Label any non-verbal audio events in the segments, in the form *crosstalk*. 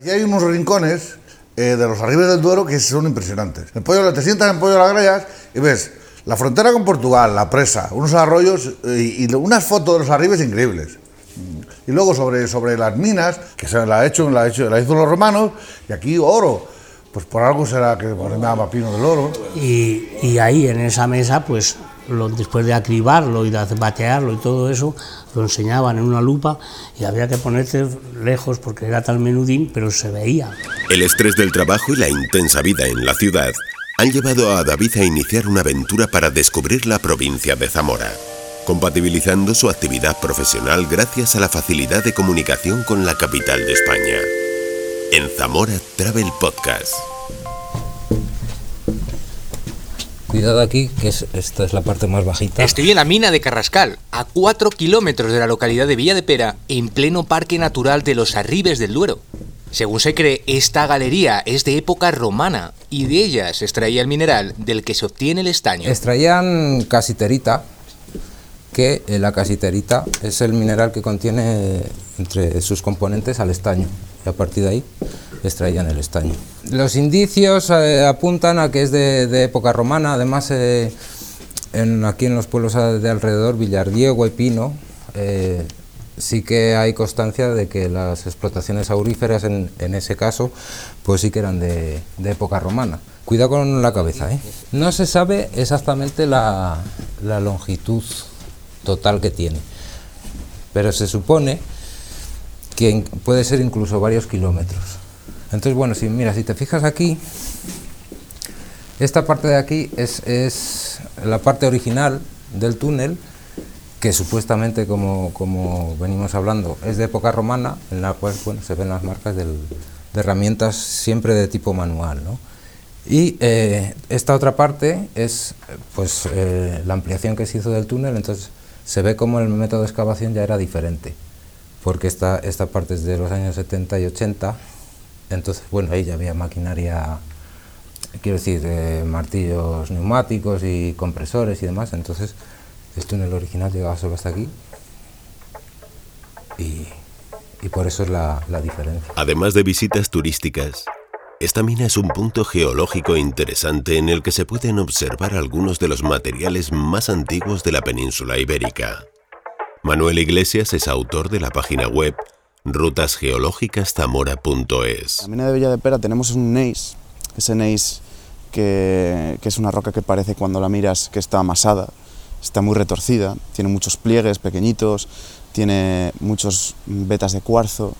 Y hay unos rincones eh, de los arribes del Duero que son impresionantes. El pollo, te sientas en Pollo de las Grayas y ves la frontera con Portugal, la presa, unos arroyos eh, y, unas fotos de los arribes increíbles. Y luego sobre, sobre las minas, que se la, ha hecho, la, hecho, la hizo los romanos, y aquí oro. Pues por algo será que por llama Pino del Oro. Y ahí en esa mesa, pues lo, después de acribarlo y de batearlo y todo eso, lo enseñaban en una lupa y había que ponerse lejos porque era tal menudín, pero se veía. El estrés del trabajo y la intensa vida en la ciudad han llevado a David a iniciar una aventura para descubrir la provincia de Zamora, compatibilizando su actividad profesional gracias a la facilidad de comunicación con la capital de España. En Zamora Travel Podcast. Cuidado aquí, que esta es la parte más bajita. Estoy en la mina de Carrascal, a 4 kilómetros de la localidad de Villa de Pera, en pleno Parque Natural de los Arribes del Duero. Según se cree, esta galería es de época romana y de ella se extraía el mineral del que se obtiene el estaño. Extraían casiterita, que eh, la casiterita es el mineral que contiene entre sus componentes al estaño. Y a partir de ahí extraían el estaño. Los indicios eh, apuntan a que es de, época romana, además eh, en, aquí en los pueblos de alrededor, Villardiego y Pino, eh, sí que hay constancia de que las explotaciones auríferas en, ese caso pues sí que eran de, época romana. Cuidado con la cabeza, No se sabe exactamente la, la longitud total que tiene, pero se supone que puede ser incluso varios kilómetros. Entonces, bueno, si mira, si te fijas aquí, esta parte de aquí es, es la parte original del túnel, que supuestamente, como, como, venimos hablando, es de época romana, en la cual bueno, se ven las marcas de herramientas siempre de tipo manual. ¿no? Y eh, esta otra parte es pues, eh, la ampliación que se hizo del túnel, entonces se ve como el método de excavación ya era diferente, porque esta, esta parte es de los años 70 y 80 entonces, bueno, ahí ya había maquinaria, quiero decir, martillos neumáticos y compresores y demás. Entonces, el túnel original llegaba solo hasta aquí. Y, por eso es la, la diferencia. Además de visitas turísticas, esta mina es un punto geológico interesante en el que se pueden observar algunos de los materiales más antiguos de la península ibérica. Manuel Iglesias es autor de la página web rutasgeológicaszamora.es. En la mina de Villa de Pera tenemos un neis, ese neis que, es una roca que parece cuando la miras que está amasada, está muy retorcida, tiene muchos pliegues pequeñitos, tiene muchos vetas de cuarzo,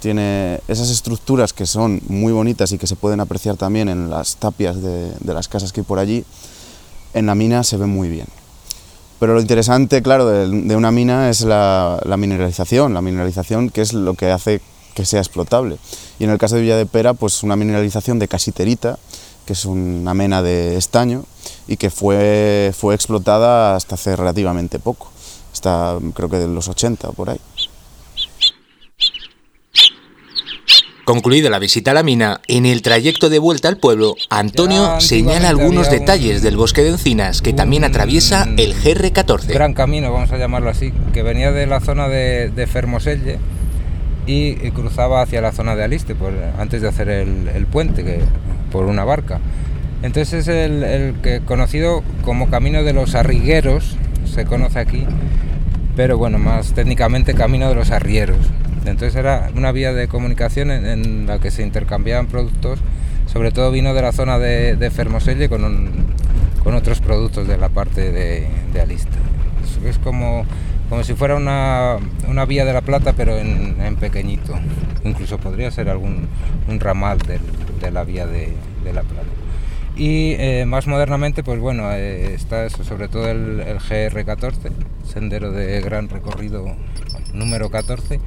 tiene esas estructuras que son muy bonitas y que se pueden apreciar también en las tapias de, las casas que hay por allí, en la mina se ven muy bien. Pero lo interesante, claro, de, una mina es la, mineralización, la mineralización que es lo que hace que sea explotable. Y en el caso de Villa de Pera, pues una mineralización de casiterita, que es una mena de estaño y que fue, fue explotada hasta hace relativamente poco, hasta creo que de los 80 o por ahí. Concluida la visita a la mina, en el trayecto de vuelta al pueblo, Antonio señala algunos detalles del bosque de encinas que también atraviesa el GR14. Gran camino, vamos a llamarlo así, que venía de la zona de, Fermoselle y, cruzaba hacia la zona de Aliste, antes de hacer el, puente, que, por una barca. Entonces es el, que conocido como Camino de los Arrigueros, se conoce aquí, pero bueno, más técnicamente Camino de los Arrieros. Entonces era una vía de comunicación en, la que se intercambiaban productos, sobre todo vino de la zona de, de Fermoselle con, con otros productos de la parte de, de Alista. Es, como, como si fuera una, una, vía de la Plata pero en, en pequeñito. Incluso podría ser algún un ramal de, la vía de, la Plata. Y eh, más modernamente, pues bueno, eh, está eso, sobre todo el GR14, sendero de gran recorrido número 14,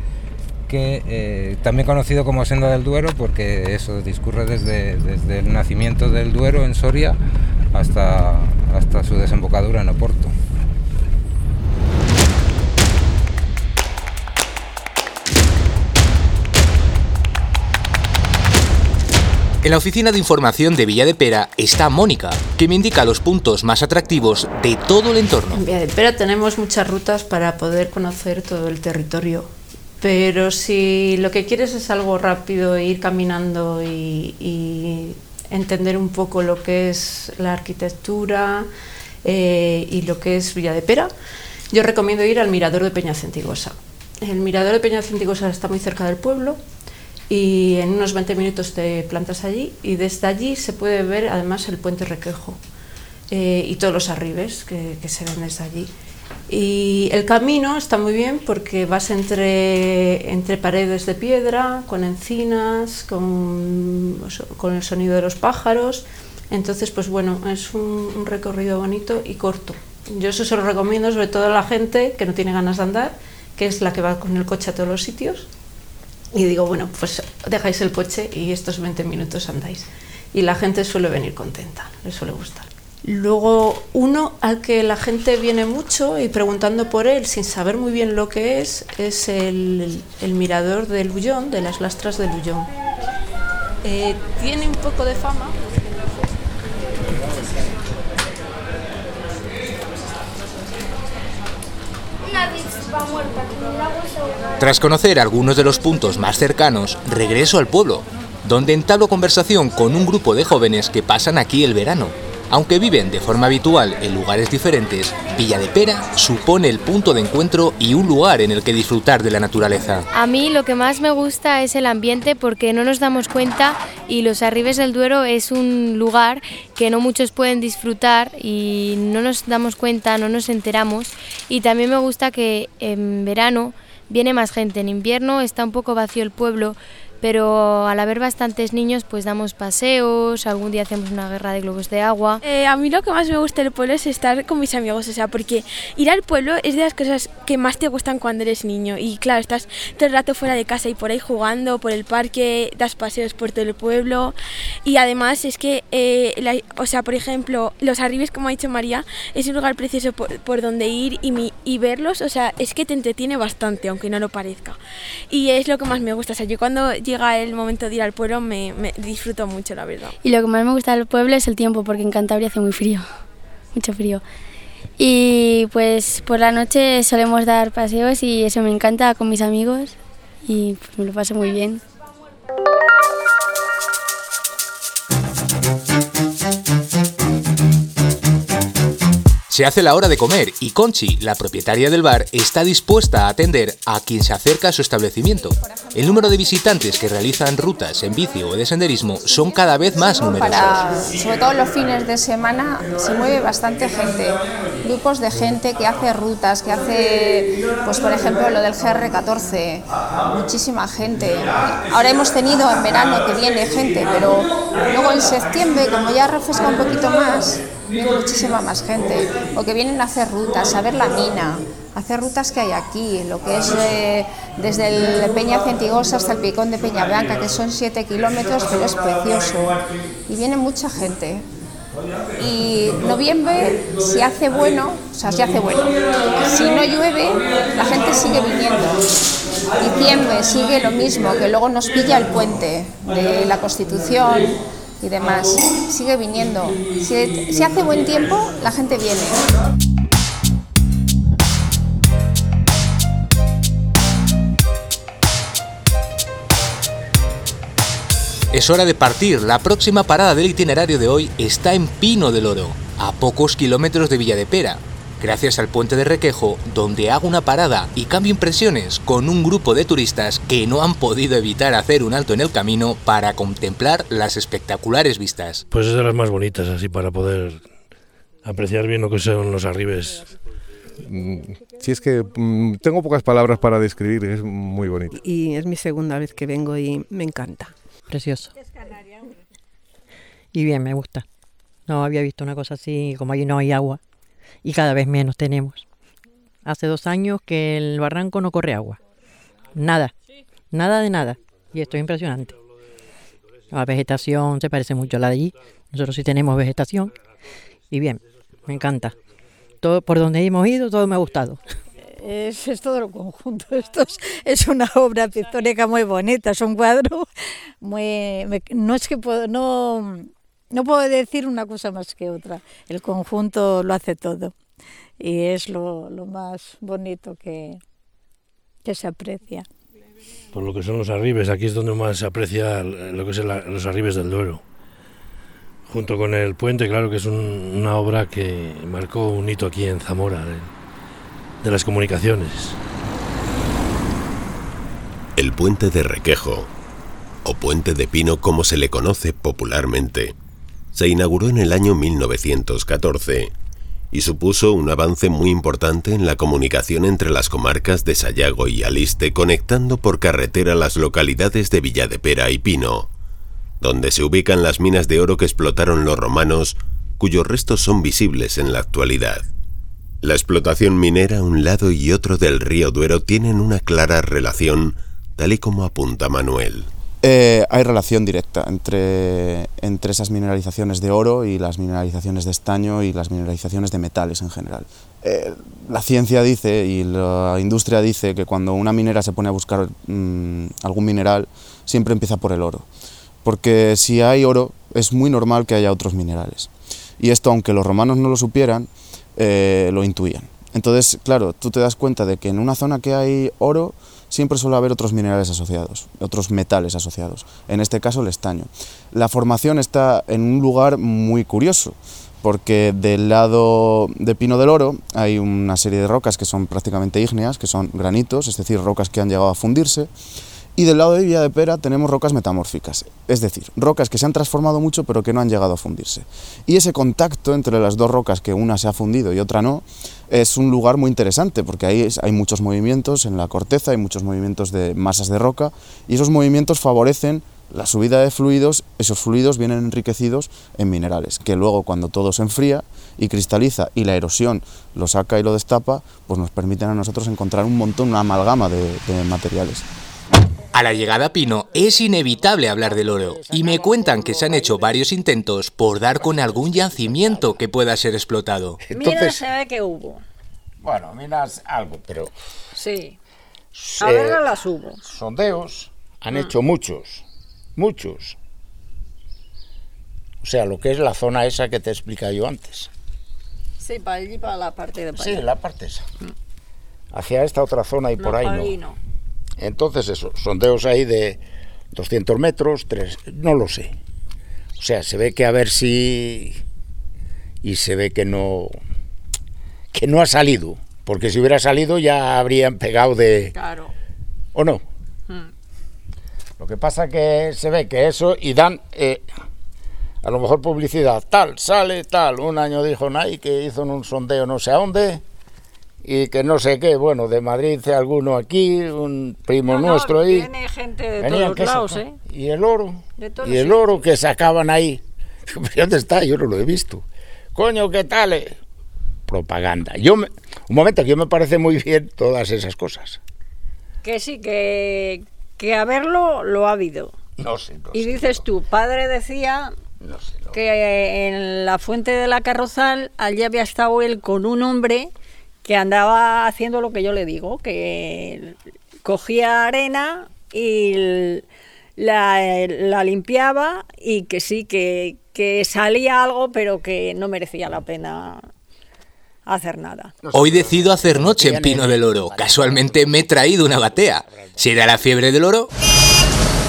que eh, también conocido como Senda del Duero porque eso discurre desde, desde el nacimiento del Duero en Soria hasta, hasta su desembocadura en Oporto. En la oficina de información de Villa de Pera está Mónica, que me indica los puntos más atractivos de todo el entorno. En Villa de Pera tenemos muchas rutas para poder conocer todo el territorio Pero si lo que quieres es algo rápido, ir caminando y, entender un poco lo que es la arquitectura eh, y lo que es Villa de Pera, yo recomiendo ir al Mirador de Peña Centigosa. El Mirador de Peña Centigosa está muy cerca del pueblo y en unos 20 minutos te plantas allí y desde allí se puede ver además el puente Requejo eh, y todos los arribes que se ven desde allí. Y el camino está muy bien porque vas entre, entre paredes de piedra, con encinas, con, con el sonido de los pájaros. Entonces, pues bueno, es un, un, recorrido bonito y corto. Yo eso se lo recomiendo sobre todo a la gente que no tiene ganas de andar, que es la que va con el coche a todos los sitios. Y digo, bueno, pues dejáis el coche y estos 20 minutos andáis. Y la gente suele venir contenta, le suele gustar. Luego, uno al que la gente viene mucho y preguntando por él sin saber muy bien lo que es, es el, el mirador del Ullón, de las lastras del Ullón. Eh, tiene un poco de fama. Tras conocer algunos de los puntos más cercanos, regreso al pueblo, donde entablo conversación con un grupo de jóvenes que pasan aquí el verano. Aunque viven de forma habitual en lugares diferentes, Villa de Pera supone el punto de encuentro y un lugar en el que disfrutar de la naturaleza. A mí lo que más me gusta es el ambiente porque no nos damos cuenta y los Arribes del Duero es un lugar que no muchos pueden disfrutar y no nos damos cuenta, no nos enteramos. Y también me gusta que en verano viene más gente, en invierno está un poco vacío el pueblo pero al haber bastantes niños pues damos paseos, algún día hacemos una guerra de globos de agua. Eh, a mí lo que más me gusta del pueblo es estar con mis amigos, o sea, porque ir al pueblo es de las cosas que más te gustan cuando eres niño y claro, estás todo el rato fuera de casa y por ahí jugando, por el parque, das paseos por todo el pueblo y además es que, eh, la, o sea, por ejemplo, los arribes, como ha dicho María, es un lugar precioso por, por donde ir y, mi, y verlos, o sea, es que te entretiene bastante, aunque no lo parezca. Y es lo que más me gusta, o sea, yo cuando llega el momento de ir al pueblo me, me, disfruto mucho, la verdad. Y lo que más me gusta del pueblo es el tiempo, porque en Cantabria hace muy frío, *laughs* mucho frío. Y pues por la noche solemos dar paseos y eso me encanta con mis amigos y pues me lo paso muy bien. Se hace la hora de comer y Conchi, la propietaria del bar, está dispuesta a atender a quien se acerca a su establecimiento. El número de visitantes que realizan rutas en bici o de senderismo son cada vez más numerosos. Para, sobre todo los fines de semana se mueve bastante gente, grupos de gente que hace rutas, que hace, pues por ejemplo, lo del GR14, muchísima gente. Ahora hemos tenido en verano que viene gente, pero luego en septiembre, como ya refresca un poquito más, viene muchísima más gente, o que vienen a hacer rutas, a ver la mina, a hacer rutas que hay aquí, lo que es eh, desde el Peña Centigosa hasta el Picón de Peña Blanca, que son 7 kilómetros, pero es precioso, y viene mucha gente. Y noviembre, si hace bueno, o sea, si hace bueno, si no llueve, la gente sigue viniendo. Diciembre sigue lo mismo, que luego nos pilla el puente de la Constitución, y demás. Sigue viniendo. Si, hace buen tiempo, la gente viene. Es hora de partir. La próxima parada del itinerario de hoy está en Pino del Oro, a pocos kilómetros de Villa de Pera, gracias al puente de Requejo, donde hago una parada y cambio impresiones con un grupo de turistas que no han podido evitar hacer un alto en el camino para contemplar las espectaculares vistas. Pues es de las más bonitas, así para poder apreciar bien lo que son los arribes. Si es que mm, tengo pocas palabras para describir, es muy bonito. Y es mi segunda vez que vengo y me encanta. Precioso. Y bien, me gusta. No había visto una cosa así, como allí no hay agua y cada vez menos tenemos. Hace dos años que el barranco no corre agua. Nada, nada de nada. Y esto es impresionante. La vegetación se parece mucho a la de allí. Nosotros sí tenemos vegetación. Y bien, me encanta. Todo por donde hemos ido, todo me ha gustado. Es, todo el conjunto. Esto es, es, una obra pictórica muy bonita, es un cuadro muy... Me, no es que puedo, no, no puedo decir una cosa más que otra. El conjunto lo hace todo y es lo, lo más bonito que, que se aprecia. por lo que son los arribes. Aquí es donde más se aprecia lo que son los arribes del Duero. Junto con el puente, claro que es una obra que marcó un hito aquí en Zamora de las comunicaciones. El puente de Requejo, o puente de Pino como se le conoce popularmente, se inauguró en el año 1914 y supuso un avance muy importante en la comunicación entre las comarcas de Sayago y Aliste, conectando por carretera las localidades de Villadepera y Pino, donde se ubican las minas de oro que explotaron los romanos, cuyos restos son visibles en la actualidad. La explotación minera a un lado y otro del río Duero tienen una clara relación, tal y como apunta Manuel. Eh, hay relación directa entre, entre esas mineralizaciones de oro y las mineralizaciones de estaño y las mineralizaciones de metales en general. Eh, la ciencia dice y la industria dice que cuando una minera se pone a buscar mm, algún mineral, siempre empieza por el oro. Porque si hay oro, es muy normal que haya otros minerales. Y esto, aunque los romanos no lo supieran, eh, lo intuían. Entonces, claro, tú te das cuenta de que en una zona que hay oro, siempre suele haber otros minerales asociados, otros metales asociados, en este caso el estaño. La formación está en un lugar muy curioso, porque del lado de Pino del Oro hay una serie de rocas que son prácticamente ígneas, que son granitos, es decir, rocas que han llegado a fundirse, y del lado de Villa de Pera tenemos rocas metamórficas, es decir, rocas que se han transformado mucho pero que no han llegado a fundirse. Y ese contacto entre las dos rocas, que una se ha fundido y otra no, es un lugar muy interesante porque ahí hay muchos movimientos en la corteza, hay muchos movimientos de masas de roca y esos movimientos favorecen la subida de fluidos, esos fluidos vienen enriquecidos en minerales, que luego cuando todo se enfría y cristaliza y la erosión lo saca y lo destapa, pues nos permiten a nosotros encontrar un montón, una amalgama de, de materiales. A la llegada a Pino es inevitable hablar del oro y me cuentan que se han hecho varios intentos por dar con algún yacimiento que pueda ser explotado. Entonces, se ve que hubo. Bueno, minas algo, pero... Sí. A ver las hubo. Sondeos han ah. hecho muchos, muchos. O sea, lo que es la zona esa que te explica yo antes. Sí, para allí, para la parte de Sí, la parte esa. Mm. Hacia esta otra zona y por ahí no. Entonces eso, sondeos ahí de 200 metros, 3, no lo sé. O sea, se ve que a ver si... Y se ve que no... Que no ha salido. Porque si hubiera salido ya habrían pegado de... Claro. ¿O no? Hmm. Lo que pasa que se ve que eso y dan... Eh, a lo mejor publicidad, tal, sale, tal. Un año dijo Nike que hizo un sondeo no sé a dónde y que no sé qué, bueno, de Madrid alguno aquí, un primo nuestro ahí. Tiene gente de todos lados, ¿eh? Y el oro, y el oro que sacaban ahí. *laughs* ¿Dónde está? Yo no lo he visto. Coño, ¿qué tal? Eh? Propaganda. Yo un momento, que yo me parece muy bien todas esas cosas. Que sí, que, que haberlo lo ha habido. No sé. y dices tú, padre decía que en la fuente de la carrozal allí había estado él con un hombre que andaba haciendo lo que yo le digo, que cogía arena y la, limpiaba y que sí, que, que salía algo, pero que no merecía la pena hacer nada. Hoy decido hacer noche en Pino del Oro. Casualmente me he traído una batea. ¿Será la fiebre del oro?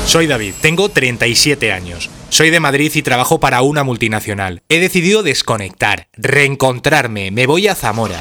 Soy David, tengo 37 años. Soy de Madrid y trabajo para una multinacional. He decidido desconectar, reencontrarme, me voy a Zamora.